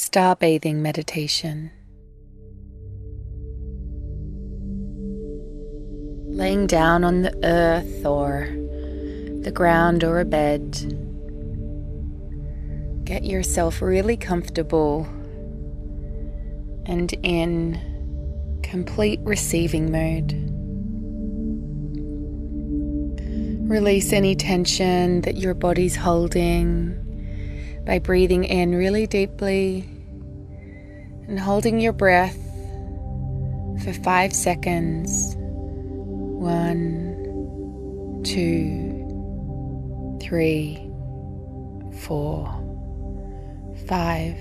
Star bathing meditation. Laying down on the earth or the ground or a bed. Get yourself really comfortable and in complete receiving mode. Release any tension that your body's holding by breathing in really deeply and holding your breath for five seconds. One, two, three, four, five.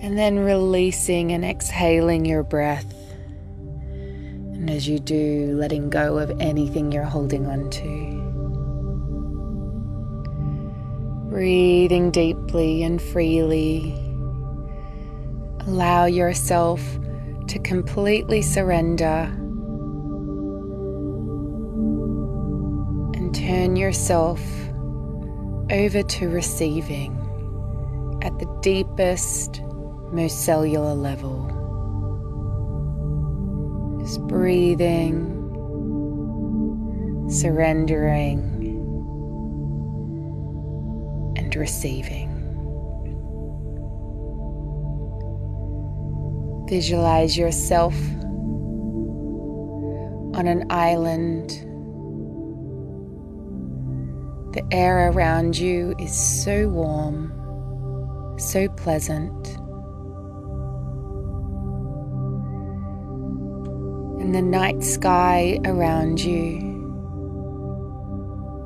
And then releasing and exhaling your breath. And as you do, letting go of anything you're holding on to. Breathing deeply and freely. Allow yourself to completely surrender and turn yourself over to receiving at the deepest, most cellular level. Just breathing, surrendering receiving. Visualize yourself on an island. The air around you is so warm, so pleasant. And the night sky around you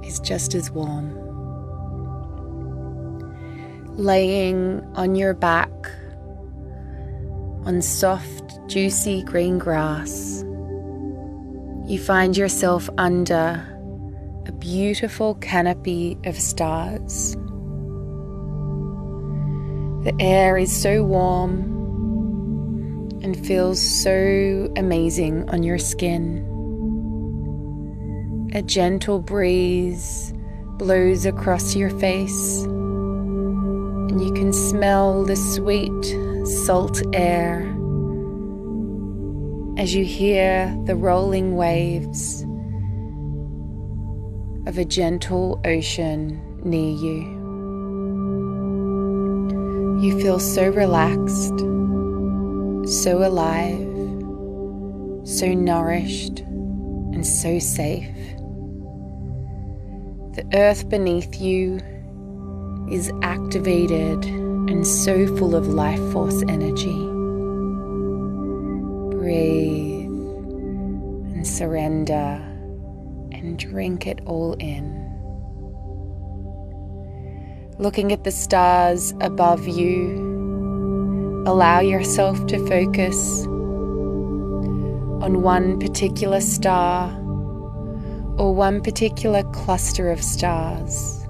is just as warm laying on your back on soft, juicy green grass, you find yourself under a beautiful canopy of stars. The air is so warm and feels so amazing on your skin. A gentle breeze blows across your face and you can smell the sweet salt air as you hear the rolling waves of a gentle ocean near you. You feel so relaxed, so alive, so nourished, and so safe. The earth beneath you is activated and so full of life force energy. Breathe and surrender and drink it all in. Looking at the stars above you, allow yourself to focus on one particular star or one particular cluster of stars.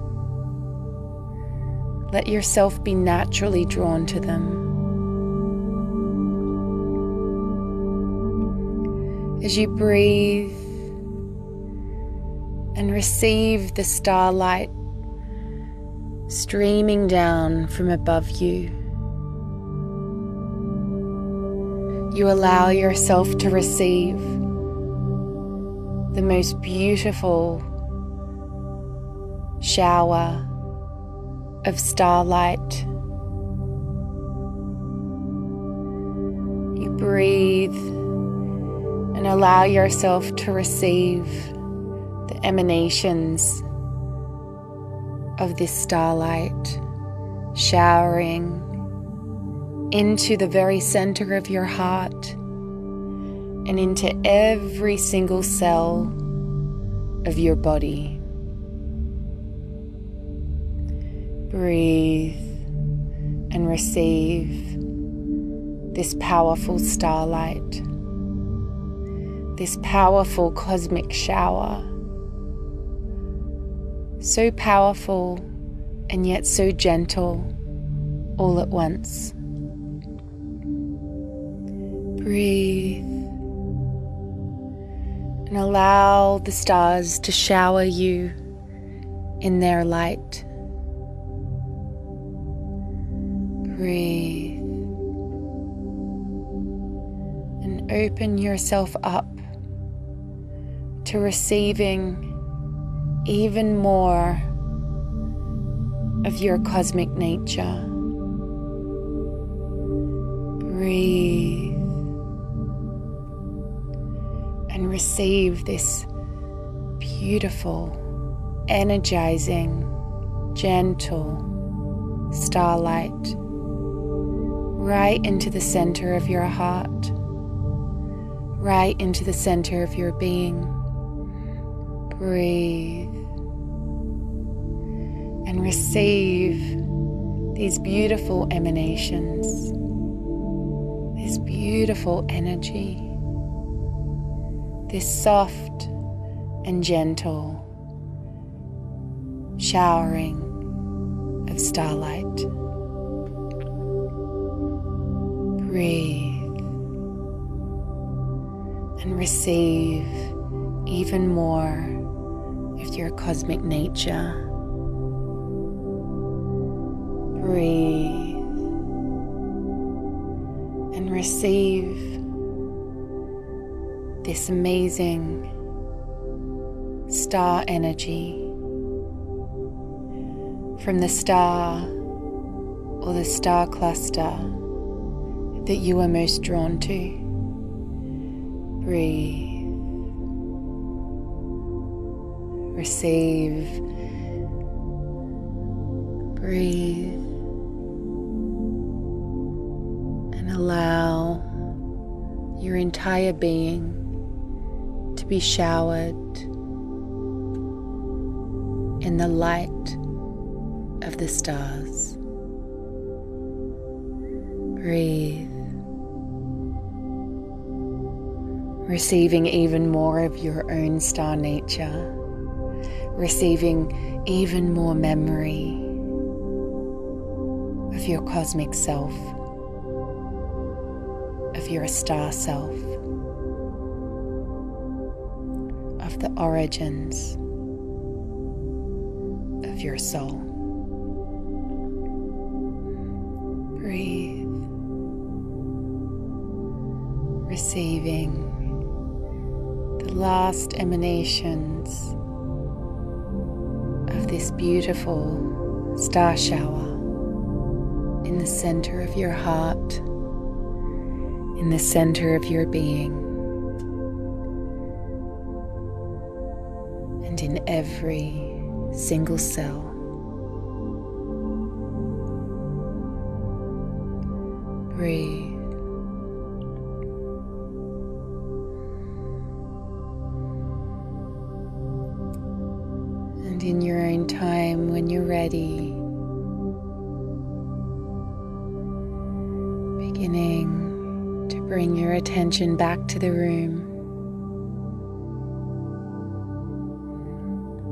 Let yourself be naturally drawn to them. As you breathe and receive the starlight streaming down from above you, you allow yourself to receive the most beautiful shower of starlight. You breathe and allow yourself to receive the emanations of this starlight showering into the very center of your heart and into every single cell of your body. Breathe and receive this powerful starlight, this powerful cosmic shower. So powerful and yet so gentle all at once. Breathe and allow the stars to shower you in their light. Breathe and open yourself up to receiving even more of your cosmic nature. Breathe and receive this beautiful, energizing, gentle starlight right into the center of your heart, right into the center of your being. Breathe and receive these beautiful emanations, this beautiful energy, this soft and gentle showering of starlight. Breathe and receive even more of your cosmic nature. Breathe and receive this amazing star energy from the star or the star cluster that you are most drawn to. Breathe. Receive. Breathe. And allow your entire being to be showered in the light of the stars. Breathe. Receiving even more of your own star nature, receiving even more memory of your cosmic self, of your star self, of the origins of your soul. Breathe, receiving the last emanations of this beautiful star shower in the center of your heart, in the center of your being, and in every single cell. Breathe. Beginning to bring your attention back to the room.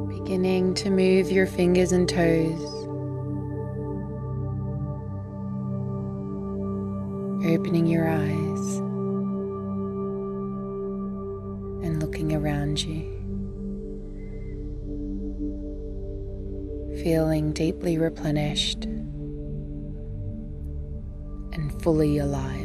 Beginning to move your fingers and toes. Opening your eyes and looking around you. Feeling deeply replenished fully alive.